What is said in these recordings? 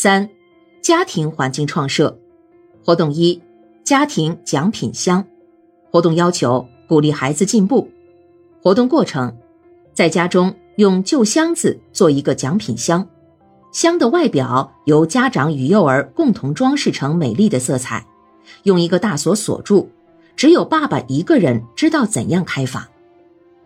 三、家庭环境创设活动一：家庭奖品箱。活动要求：鼓励孩子进步。活动过程：在家中用旧箱子做一个奖品箱，箱的外表由家长与幼儿共同装饰成美丽的色彩，用一个大锁锁住，只有爸爸一个人知道怎样开法。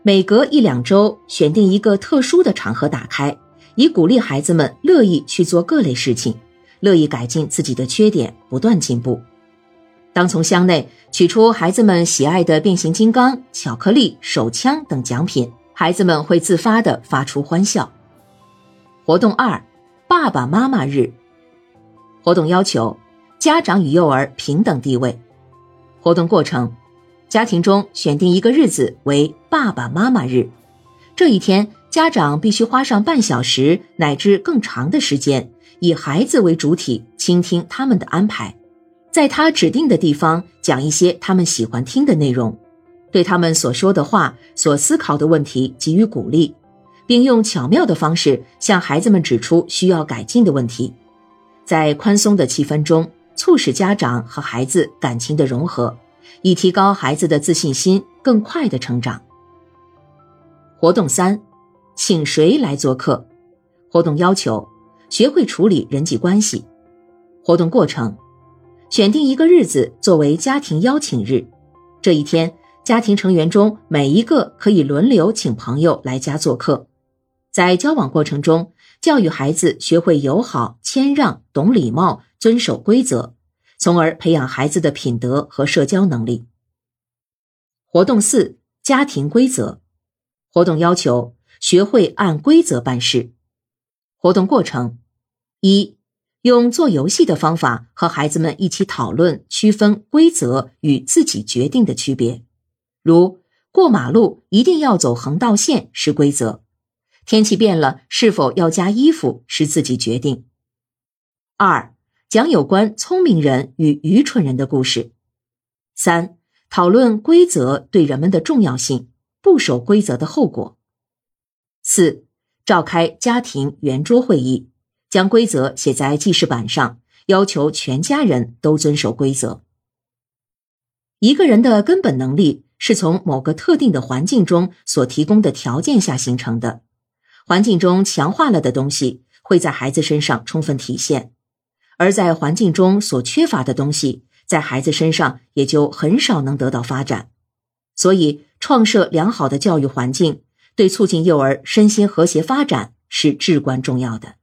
每隔一两周选定一个特殊的场合打开，以鼓励孩子们乐意去做各类事情，乐意改进自己的缺点，不断进步。当从箱内取出孩子们喜爱的变形金刚、巧克力、手枪等奖品，孩子们会自发地发出欢笑。活动二：爸爸妈妈日。活动要求：家长与幼儿平等地位。活动过程。家庭中选定一个日子为爸爸妈妈日，这一天家长必须花上半小时乃至更长的时间，以孩子为主体，倾听他们的安排，在他指定的地方讲一些他们喜欢听的内容，对他们所说的话、所思考的问题给予鼓励，并用巧妙的方式向孩子们指出需要改进的问题，在宽松的气氛中，促使家长和孩子感情的融合。以提高孩子的自信心，更快的成长。活动三，请谁来做客？活动要求：学会处理人际关系。活动过程：选定一个日子作为家庭邀请日，这一天家庭成员中每一个可以轮流请朋友来家做客。在交往过程中，教育孩子学会友好、谦让、懂礼貌、遵守规则。从而培养孩子的品德和社交能力。活动四：家庭规则。活动要求：学会按规则办事。活动过程：一、用做游戏的方法和孩子们一起讨论区分规则与自己决定的区别，如过马路一定要走横道线是规则，天气变了是否要加衣服是自己决定。二。讲有关聪明人与愚蠢人的故事。三、讨论规则对人们的重要性，不守规则的后果。四、召开家庭圆桌会议，将规则写在记事板上，要求全家人都遵守规则。一个人的根本能力是从某个特定的环境中所提供的条件下形成的，环境中强化了的东西会在孩子身上充分体现。而在环境中所缺乏的东西，在孩子身上也就很少能得到发展。所以，创设良好的教育环境，对促进幼儿身心和谐发展是至关重要的。